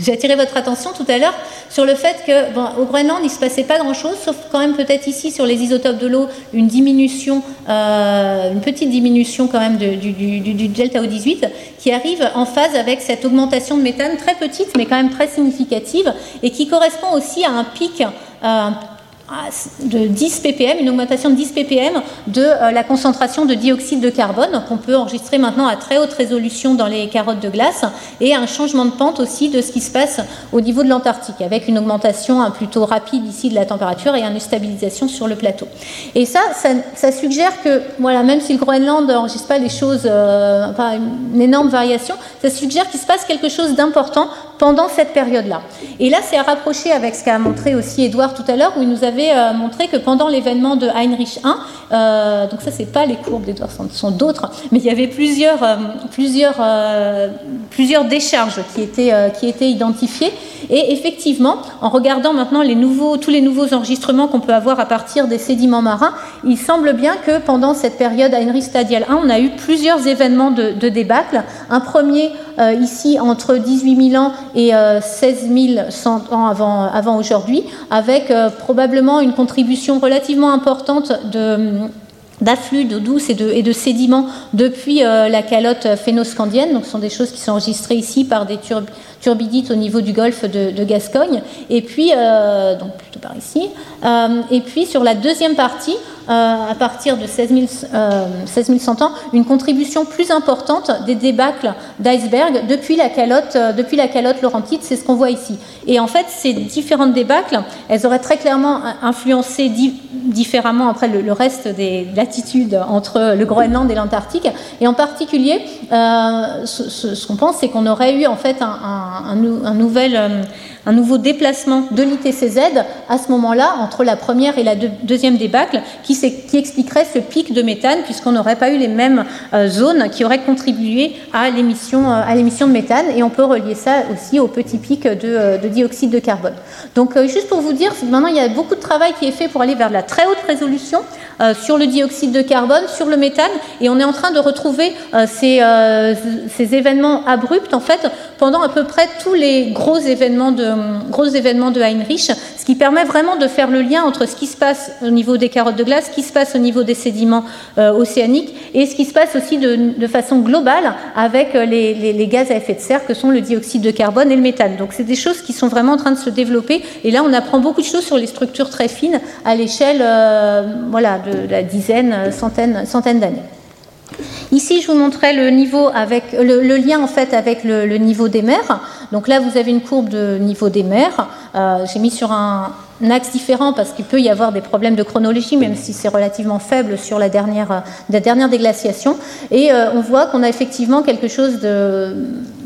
j'ai attiré votre attention tout à l'heure sur le fait que, au Groenland, il ne se passait pas grand-chose, sauf quand même peut-être ici sur les isotopes de l'eau, une diminution, euh, une petite diminution quand même du, delta O18 qui arrive en phase avec cette augmentation de méthane très petite, mais quand même très significative, et qui correspond aussi à un pic. De 10 ppm, une augmentation de 10 ppm de euh, la concentration de dioxyde de carbone qu'on peut enregistrer maintenant à très haute résolution dans les carottes de glace et un changement de pente aussi de ce qui se passe au niveau de l'Antarctique avec une augmentation hein, plutôt rapide ici de la température et une stabilisation sur le plateau. Et ça, ça, suggère que, voilà, même si le Groenland n'enregistre pas les choses, euh, pas une énorme variation, ça suggère qu'il se passe quelque chose d'important pendant cette période-là. Et là, c'est à rapprocher avec ce qu'a montré aussi Edouard tout à l'heure, où il nous avait euh, montré que pendant l'événement de Heinrich I, euh, donc ça, c'est pas les courbes d'Edouard, ce sont d'autres, mais il y avait plusieurs, euh, plusieurs, plusieurs décharges qui étaient, qui étaient identifiées. Et effectivement, en regardant maintenant tous les nouveaux enregistrements qu'on peut avoir à partir des sédiments marins, il semble bien que pendant cette période Heinrich Stadial 1, on a eu plusieurs événements de débâcle. Un premier ici entre 18 000 ans et 16 euh, 100 ans avant, aujourd'hui, avec euh, probablement une contribution relativement importante de d'afflux d'eau douce et de, de, sédiments depuis euh, la calotte phénoscandienne. Donc, ce sont des choses qui sont enregistrées ici par des turbidites au niveau du golfe de, Gascogne. Et puis, donc plutôt par ici. Et puis, sur la deuxième partie, euh, à partir de 16, 100 euh, ans, une contribution plus importante des débâcles d'iceberg depuis la calotte, euh, depuis la calotte laurentide, c'est ce qu'on voit ici. Et en fait, ces différentes débâcles, elles auraient très clairement influencé différemment après le, reste des latitudes entre le Groenland et l'Antarctique. Et en particulier, ce, qu'on pense, c'est qu'on aurait eu en fait un nouvel un nouveau déplacement de l'ITCZ à ce moment-là, entre la première et la deuxième débâcle, qui, expliquerait ce pic de méthane, puisqu'on n'aurait pas eu les mêmes euh, zones qui auraient contribué à l'émission, euh, à l'émission de méthane. Et on peut relier ça aussi au petit pic de, euh, dioxyde de carbone. Donc, juste pour vous dire, maintenant, il y a beaucoup de travail qui est fait pour aller vers la très haute résolution euh, sur le dioxyde de carbone, sur le méthane, et on est en train de retrouver euh, ces, ces, événements abrupts en fait pendant à peu près tous les gros événements de, Heinrich, ce qui permet vraiment de faire le lien entre ce qui se passe au niveau des carottes de glace, ce qui se passe au niveau des sédiments océaniques, et ce qui se passe aussi de, façon globale avec les, les, les, gaz à effet de serre que sont le dioxyde de carbone et le méthane. Donc c'est des choses qui sont vraiment en train de se développer, et là on apprend beaucoup de choses sur les structures très fines à l'échelle voilà, de, la dizaine, centaine, centaine d'années. Ici, je vous montrais le niveau avec le, lien en fait avec le, niveau des mers. Donc là, vous avez une courbe de niveau des mers. Euh, j'ai mis sur un, axe différent parce qu'il peut y avoir des problèmes de chronologie, même si c'est relativement faible sur la dernière, la dernière déglaciation. Et euh, on voit qu'on a effectivement quelque chose de,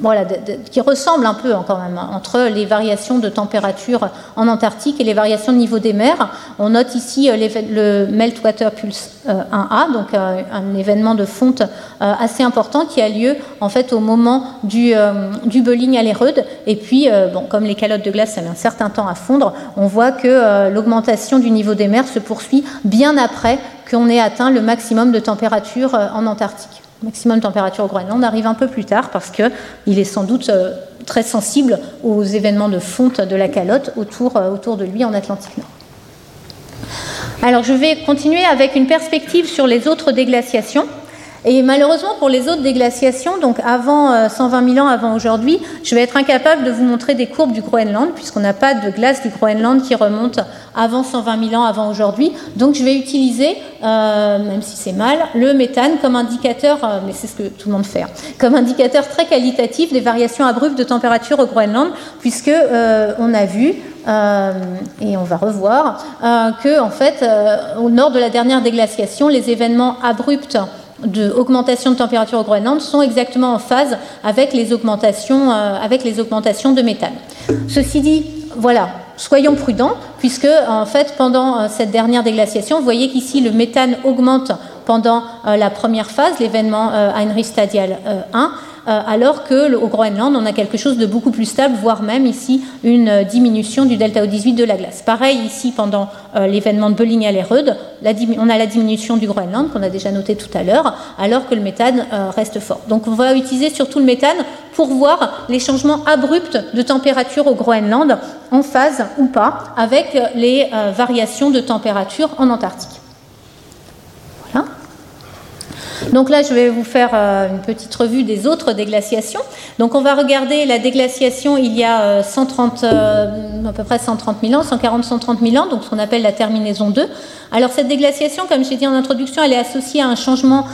voilà, qui ressemble un peu hein, quand même hein, entre les variations de température en Antarctique et les variations de niveau des mers. On note ici euh, le Meltwater Pulse 1A, donc un événement de fonte assez important qui a lieu en fait au moment du, du à l'Erude. Et puis, bon, comme les calottes de glace, ça met un certain temps à fondre, on voit que euh, l'augmentation du niveau des mers se poursuit bien après qu'on ait atteint le maximum de température euh, en Antarctique. Le maximum de température au Groenland arrive un peu plus tard parce qu'il est sans doute euh, très sensible aux événements de fonte de la calotte autour, autour de lui en Atlantique Nord. Alors je vais continuer avec une perspective sur les autres déglaciations. Et malheureusement, pour les autres déglaciations, donc avant 120 euh, 000 ans avant aujourd'hui, je vais être incapable de vous montrer des courbes du Groenland, puisqu'on n'a pas de glace du Groenland qui remonte avant 120 000 ans avant aujourd'hui. Donc je vais utiliser, euh, même si c'est mal, le méthane comme indicateur, euh, mais c'est ce que tout le monde fait, hein, comme indicateur très qualitatif des variations abruptes de température au Groenland, puisque on a vu et on va revoir que en fait, au nord de la dernière déglaciation, les événements abrupts d'augmentation de, température au Groenland sont exactement en phase avec les augmentations, euh, avec les augmentations de méthane. Ceci dit, voilà, soyons prudents, puisque en fait, pendant euh, cette dernière déglaciation, vous voyez qu'ici le méthane augmente pendant euh, la première phase, l'événement Heinrich Stadial 1, euh, alors que au Groenland, on a quelque chose de beaucoup plus stable, voire même ici une euh, diminution du delta O18 de la glace. Pareil ici pendant euh, l'événement de Bölling à l'Erude, on a la diminution du Groenland qu'on a déjà noté tout à l'heure, alors que le méthane reste fort. Donc on va utiliser surtout le méthane pour voir les changements abrupts de température au Groenland en phase ou pas avec les variations de température en Antarctique. Donc là, je vais vous faire euh, une petite revue des autres déglaciations. Donc on va regarder la déglaciation il y a 130, euh, euh, à peu près 130 000 ans, 140, 130 000 ans, donc ce qu'on appelle la terminaison 2. Alors cette déglaciation, comme j'ai dit en introduction, elle est associée à un changement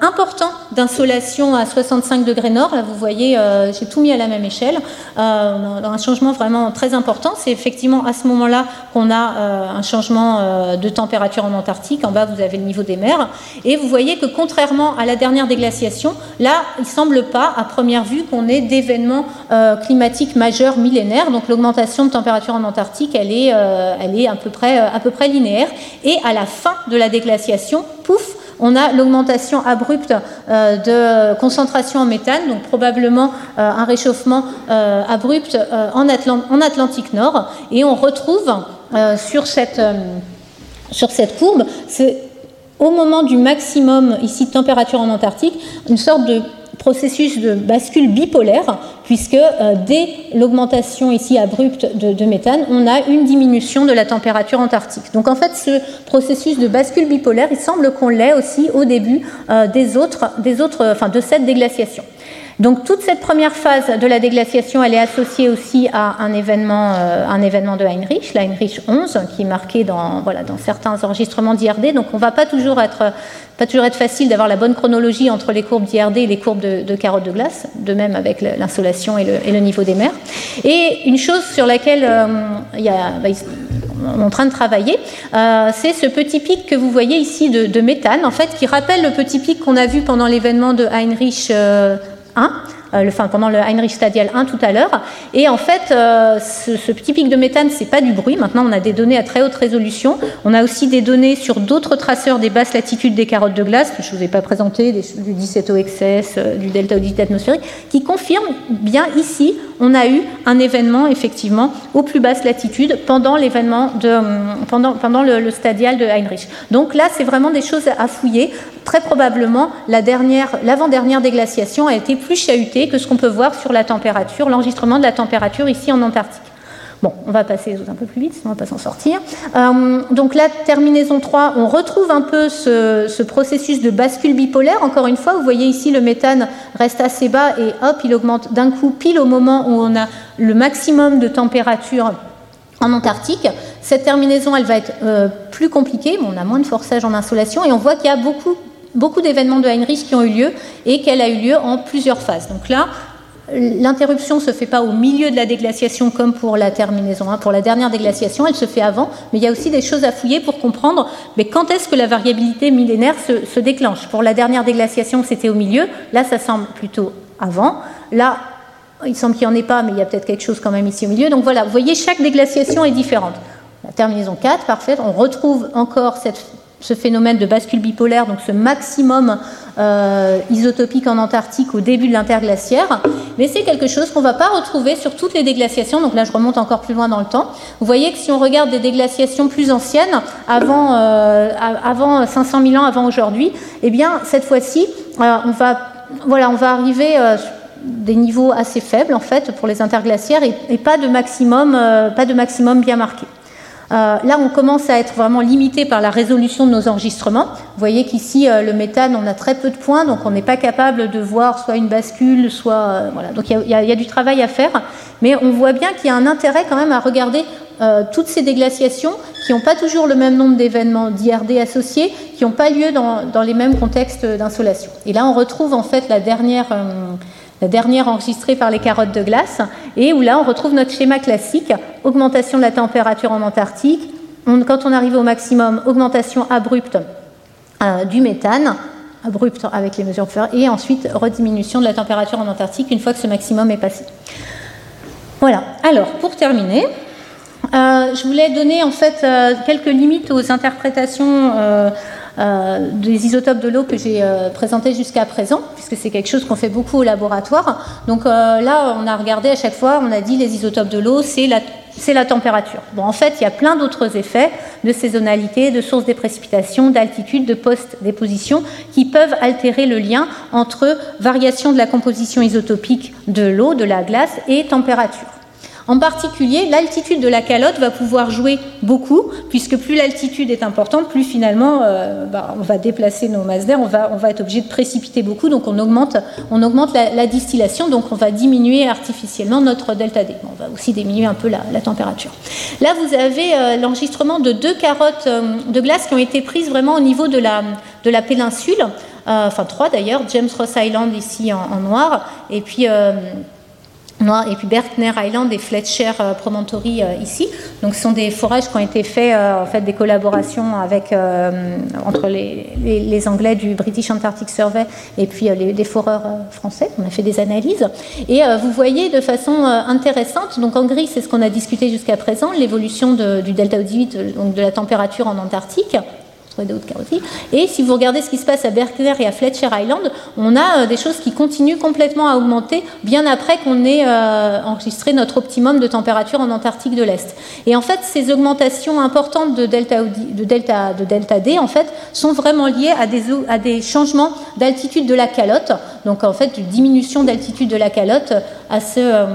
important d'insolation à 65 degrés nord. Là, vous voyez, j'ai tout mis à la même échelle. un changement vraiment très important. C'est effectivement à ce moment-là qu'on a un changement de température en Antarctique. En bas, vous avez le niveau des mers. Et vous voyez que contrairement à la dernière déglaciation, là, il ne semble pas, à première vue, qu'on ait d'événements euh, climatiques majeurs millénaires. Donc l'augmentation de température en Antarctique, elle est, euh, elle est à, peu près, euh, à peu près linéaire. Et à la fin de la déglaciation, pouf, on a l'augmentation abrupte de concentration en méthane, donc probablement un réchauffement abrupt en, en, Atlantique Nord. Et on retrouve sur, cette, sur cette courbe au moment du maximum ici de température en Antarctique, une sorte de processus de bascule bipolaire, puisque euh, dès l'augmentation ici abrupte de, méthane, on a une diminution de la température antarctique. Donc en fait, ce processus de bascule bipolaire, il semble qu'on l'ait aussi au début euh, des autres, des autres, enfin, de cette déglaciation. Donc toute cette première phase de la déglaciation, elle est associée aussi à un événement, euh, un événement de Heinrich, Heinrich 11, qui est marqué dans, voilà, dans certains enregistrements d'IRD. Donc on ne va pas toujours être, pas toujours être facile d'avoir la bonne chronologie entre les courbes d'IRD et les courbes de, carottes de glace, de même avec l'insolation et le, niveau des mers. Et une chose sur laquelle euh, bah, on est en train de travailler, euh, c'est ce petit pic que vous voyez ici de, méthane, en fait, qui rappelle le petit pic qu'on a vu pendant l'événement de Heinrich 1, euh, enfin, pendant le Heinrich Stadial 1 tout à l'heure. Et en fait, euh, ce, petit pic de méthane, c'est pas du bruit. Maintenant, on a des données à très haute résolution. On a aussi des données sur d'autres traceurs des basses latitudes des carottes de glace, que je ne vous ai pas présenté, du 17 OXS, du delta audit atmosphérique, qui confirment bien ici, on a eu un événement effectivement aux plus basses latitudes pendant l'événement de pendant, le, le, stadial de Heinrich. Donc là, c'est vraiment des choses à fouiller. Très probablement, dernière, l'avant-dernière déglaciation a été plus chahutée que ce qu'on peut voir sur la température, l'enregistrement de la température ici en Antarctique. Bon, on va passer un peu plus vite, sinon on ne va pas s'en sortir. Euh, donc là, terminaison 3, on retrouve un peu ce, ce, processus de bascule bipolaire. Encore une fois, vous voyez ici, le méthane reste assez bas et hop, il augmente d'un coup pile au moment où on a le maximum de température en Antarctique. Cette terminaison, elle va être euh, plus compliquée, mais on a moins de forçage en insolation et on voit qu'il y a beaucoup, beaucoup d'événements de Heinrich qui ont eu lieu et qu'elle a eu lieu en plusieurs phases. Donc là, L'interruption ne se fait pas au milieu de la déglaciation comme pour la terminaison, hein. pour la dernière déglaciation, elle se fait avant, mais il y a aussi des choses à fouiller pour comprendre mais quand est-ce que la variabilité millénaire se, se déclenche? Pour la dernière déglaciation, c'était au milieu, là ça semble plutôt avant. Là, il semble qu'il n'y en ait pas, mais il y a peut-être quelque chose quand même ici au milieu. Donc voilà, vous voyez, chaque déglaciation est différente. La terminaison 4, parfait, on retrouve encore cette ce phénomène de bascule bipolaire, donc ce maximum euh, isotopique en Antarctique au début de l'interglaciaire, mais c'est quelque chose qu'on ne va pas retrouver sur toutes les déglaciations. Donc là, je remonte encore plus loin dans le temps. Vous voyez que si on regarde des déglaciations plus anciennes, avant, euh, avant 500 000 ans, avant aujourd'hui, eh bien, cette fois-ci, euh, on, va, voilà, on va arriver des niveaux assez faibles en fait pour les interglaciaires et, pas de maximum bien marqué. Euh, là, on commence à être vraiment limité par la résolution de nos enregistrements. Vous voyez qu'ici, euh, le méthane, on a très peu de points, donc on n'est pas capable de voir soit une bascule, soit... Euh, voilà. Donc il y, a du travail à faire, mais on voit bien qu'il y a un intérêt quand même à regarder toutes ces déglaciations qui n'ont pas toujours le même nombre d'événements d'IRD associés, qui n'ont pas lieu dans, les mêmes contextes d'insolation. Et là, on retrouve en fait la dernière la dernière enregistrée par les carottes de glace, et où là on retrouve notre schéma classique, augmentation de la température en Antarctique, quand on arrive au maximum, augmentation abrupte euh, du méthane, abrupte avec les mesures fer, et ensuite rediminution de la température en Antarctique une fois que ce maximum est passé. Voilà, alors pour terminer, euh, je voulais donner en fait euh, quelques limites aux interprétations des isotopes de l'eau que j'ai euh, présentés jusqu'à présent, puisque c'est quelque chose qu'on fait beaucoup au laboratoire. Donc euh, là, on a regardé à chaque fois, on a dit les isotopes de l'eau, c'est la c'est la température. Bon, en fait, il y a plein d'autres effets de saisonnalité, de source des précipitations, d'altitude, de post-déposition qui peuvent altérer le lien entre variation de la composition isotopique de l'eau, de la glace et température. En particulier, l'altitude de la calotte va pouvoir jouer beaucoup, puisque plus l'altitude est importante, plus finalement euh, bah, on va déplacer nos masses d'air, on va, on va être obligé de précipiter beaucoup, donc on augmente, on augmente la, distillation, donc on va diminuer artificiellement notre delta D. On va aussi diminuer un peu la, température. Là, vous avez euh, l'enregistrement de deux carottes euh, de glace qui ont été prises vraiment au niveau de la, de la péninsule, enfin trois d'ailleurs, James Ross Island ici en noir, et puis et puis Berkner Island et Fletcher euh, Promontory euh, ici. Donc, ce sont des forages qui ont été faits, euh, en fait, des collaborations avec, entre les, Anglais du British Antarctic Survey et puis les, foreurs français. On a fait des analyses. Et vous voyez de façon intéressante, donc en gris, c'est ce qu'on a discuté jusqu'à présent, l'évolution du delta O18, donc de la température en Antarctique et si vous regardez ce qui se passe à Berkeley et à Fletcher Island, on a euh, des choses qui continuent complètement à augmenter bien après qu'on ait euh, enregistré notre optimum de température en Antarctique de l'Est. Et en fait, ces augmentations importantes de delta, de delta, de delta D en fait, sont vraiment liées à des, à des changements d'altitude de la calotte. Donc en fait, une diminution d'altitude de la calotte euh,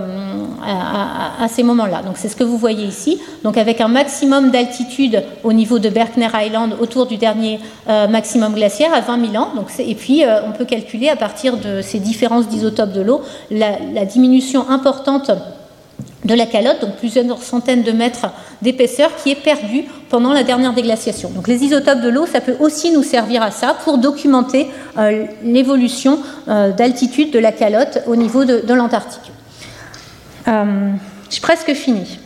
à, ces moments-là. Donc c'est ce que vous voyez ici. Donc avec un maximum d'altitude au niveau de Berkner Island autour du dernier euh, maximum glaciaire à 20 000 ans. Donc et puis euh, on peut calculer à partir de ces différences d'isotopes de l'eau la diminution importante de la calotte, donc plusieurs centaines de mètres d'épaisseur, qui est perdue pendant la dernière déglaciation. Donc les isotopes de l'eau, ça peut aussi nous servir à ça, pour documenter euh, l'évolution euh, d'altitude de la calotte au niveau de, l'Antarctique. Euh, J'ai presque fini.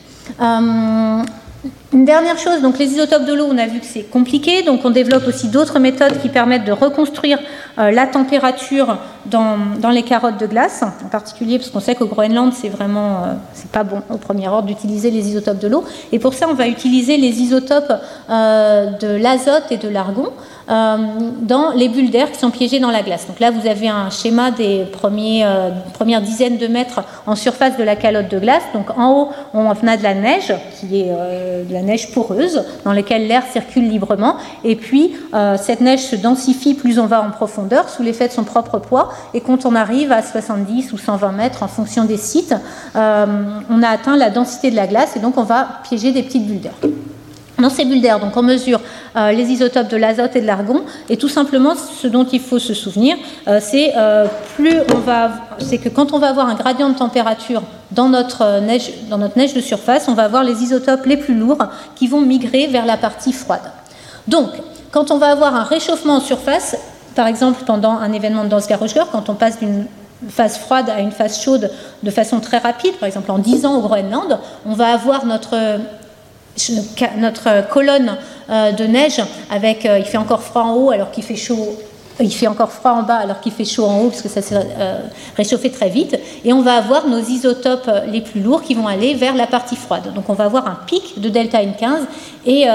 Une dernière chose, donc les isotopes de l'eau, on a vu que c'est compliqué, donc on développe aussi d'autres méthodes qui permettent de reconstruire euh, la température dans, les carottes de glace, en particulier parce qu'on sait qu'au Groenland, c'est vraiment, euh, pas bon au premier ordre d'utiliser les isotopes de l'eau. Et pour ça, on va utiliser les isotopes euh, de l'azote et de l'argon. Euh, dans les bulles d'air qui sont piégées dans la glace. Donc là, vous avez un schéma des euh, premières dizaines de mètres en surface de la calotte de glace. Donc en haut, on a de la neige, qui est euh, de la neige poreuse, dans laquelle l'air circule librement. Et puis, cette neige se densifie plus on va en profondeur, sous l'effet de son propre poids. Et quand on arrive à 70 ou 120 mètres, en fonction des sites, on a atteint la densité de la glace, et donc on va piéger des petites bulles d'air. D'air, donc on mesure euh, les isotopes de l'azote et de l'argon, et tout simplement ce dont il faut se souvenir, euh, c'est euh, plus on va, que quand on va avoir un gradient de température dans notre neige, dans notre neige de surface, on va avoir les isotopes les plus lourds qui vont migrer vers la partie froide. Donc, quand on va avoir un réchauffement en surface, par exemple pendant un événement de Dansgaard-Oshger, quand on passe d'une phase froide à une phase chaude de façon très rapide, par exemple en 10 ans au Groenland, on va avoir notre notre colonne euh, de neige avec euh, il fait encore froid en haut alors qu'il fait chaud il fait encore froid en bas alors qu'il fait chaud en haut parce que ça s'est euh, réchauffé très vite. Et on va avoir nos isotopes les plus lourds qui vont aller vers la partie froide. Donc on va avoir un pic de delta N15 et,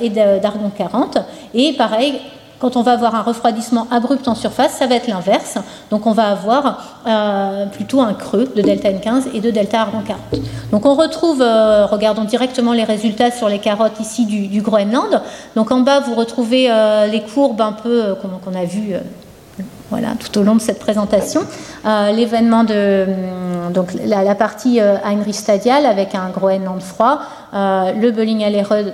et d'argon 40 et pareil quand on va avoir un refroidissement abrupt en surface, ça va être l'inverse. Donc on va avoir euh, plutôt un creux de delta N15 et de delta argon 40. Donc on retrouve, euh, regardons directement les résultats sur les carottes ici du, Groenland. Donc en bas, vous retrouvez euh, les courbes un peu qu'on a vues voilà, tout au long de cette présentation. Euh, l'événement de hum, donc la, partie euh, Heinrich Stadial avec un Groenland froid, euh, le Bölling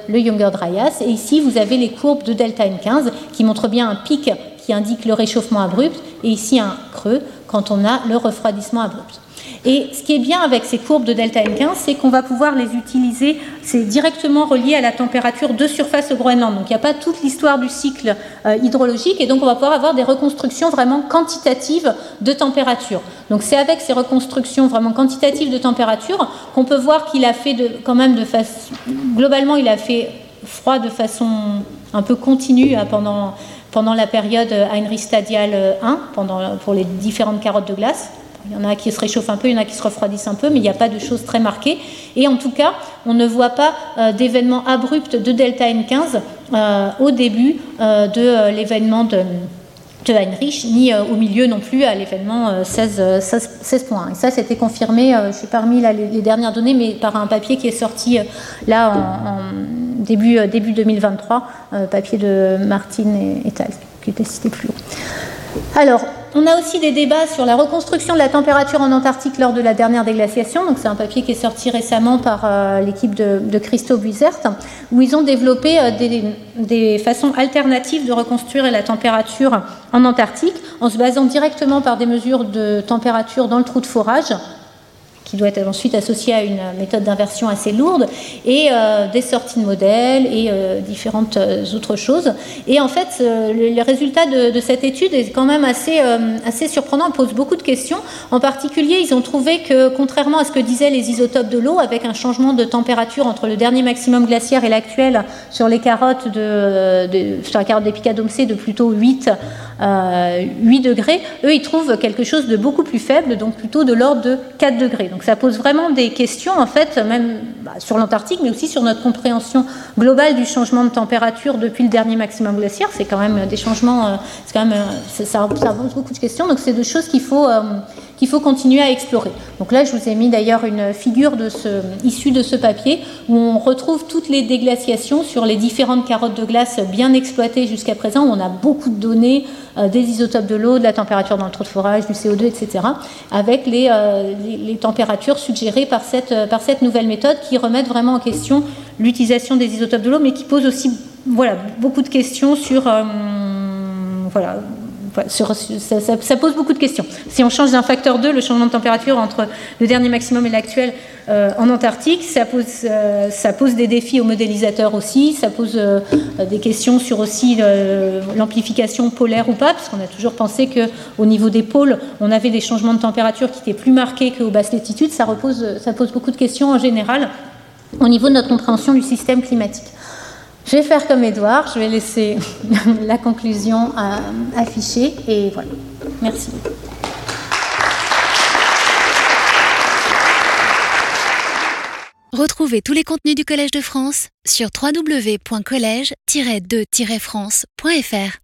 le Younger Dryas, et ici vous avez les courbes de delta N15 qui montrent bien un pic qui indique le réchauffement abrupt, et ici un creux quand on a le refroidissement abrupt. Et ce qui est bien avec ces courbes de delta N15, c'est qu'on va pouvoir les utiliser, c'est directement relié à la température de surface au Groenland. Donc il n'y a pas toute l'histoire du cycle euh, hydrologique, et donc on va pouvoir avoir des reconstructions vraiment quantitatives de température. Donc c'est avec ces reconstructions vraiment quantitatives de température qu'on peut voir qu'il a fait de, quand même de façon... Globalement, il a fait froid de façon un peu continue hein, pendant, pendant la période Heinrich Stadial 1, pendant, pour les différentes carottes de glace. Il y en a qui se réchauffent un peu, il y en a qui se refroidissent un peu, mais il n'y a pas de choses très marquées. Et en tout cas, on ne voit pas euh, d'événement abrupt de delta N15 euh, au début euh, de l'événement de, Heinrich, ni au milieu non plus à l'événement 16.1. 16, Et ça, c'était confirmé, je suis parmi les, dernières données, mais par un papier qui est sorti là en, début, début 2023, papier de Martin et, et qui était cité plus haut. Alors, on a aussi des débats sur la reconstruction de la température en Antarctique lors de la dernière déglaciation. Donc, c'est un papier qui est sorti récemment par euh, l'équipe de, de Christo où ils ont développé euh, des, façons alternatives de reconstruire la température en Antarctique en se basant directement par des mesures de température dans le trou de forage qui doit être ensuite associé à une méthode d'inversion assez lourde, et euh, des sorties de modèles et euh, différentes euh, autres choses. Et en fait, le, résultat de, cette étude est quand même assez, assez surprenant, pose beaucoup de questions. En particulier, ils ont trouvé que, contrairement à ce que disaient les isotopes de l'eau, avec un changement de température entre le dernier maximum glaciaire et l'actuel sur les carottes de, sur la carotte d'Epicadome C de plutôt 8 8 degrés, eux, ils trouvent quelque chose de beaucoup plus faible, donc plutôt de l'ordre de 4 degrés. Donc ça pose vraiment des questions, en fait, même bah, sur l'Antarctique, mais aussi sur notre compréhension globale du changement de température depuis le dernier maximum glaciaire. C'est quand même des changements, euh, c'est quand même, euh, ça, pose beaucoup de questions. Donc c'est des choses qu'il faut euh, qu'il faut continuer à explorer. Donc là, je vous ai mis d'ailleurs une figure issue de ce papier où on retrouve toutes les déglaciations sur les différentes carottes de glace bien exploitées jusqu'à présent, on a beaucoup de données euh, des isotopes de l'eau, de la température dans le trou de forage, du CO2, etc., avec les, euh, les, températures suggérées par cette, euh, par cette nouvelle méthode qui remettent vraiment en question l'utilisation des isotopes de l'eau, mais qui posent aussi beaucoup de questions sur... voilà, ça, pose beaucoup de questions. Si on change d'un facteur 2, le changement de température entre le dernier maximum et l'actuel euh, en Antarctique, ça pose, euh, ça pose des défis aux modélisateurs aussi, ça pose euh, des questions sur aussi l'amplification polaire ou pas, parce qu'on a toujours pensé qu'au niveau des pôles, on avait des changements de température qui étaient plus marqués qu'aux basses latitudes. Ça, ça pose beaucoup de questions en général au niveau de notre compréhension du système climatique. Je vais faire comme Edouard, je vais laisser la conclusion euh, affichée et voilà. Merci. Retrouvez tous les contenus du Collège de France sur www.colège-2-france.fr.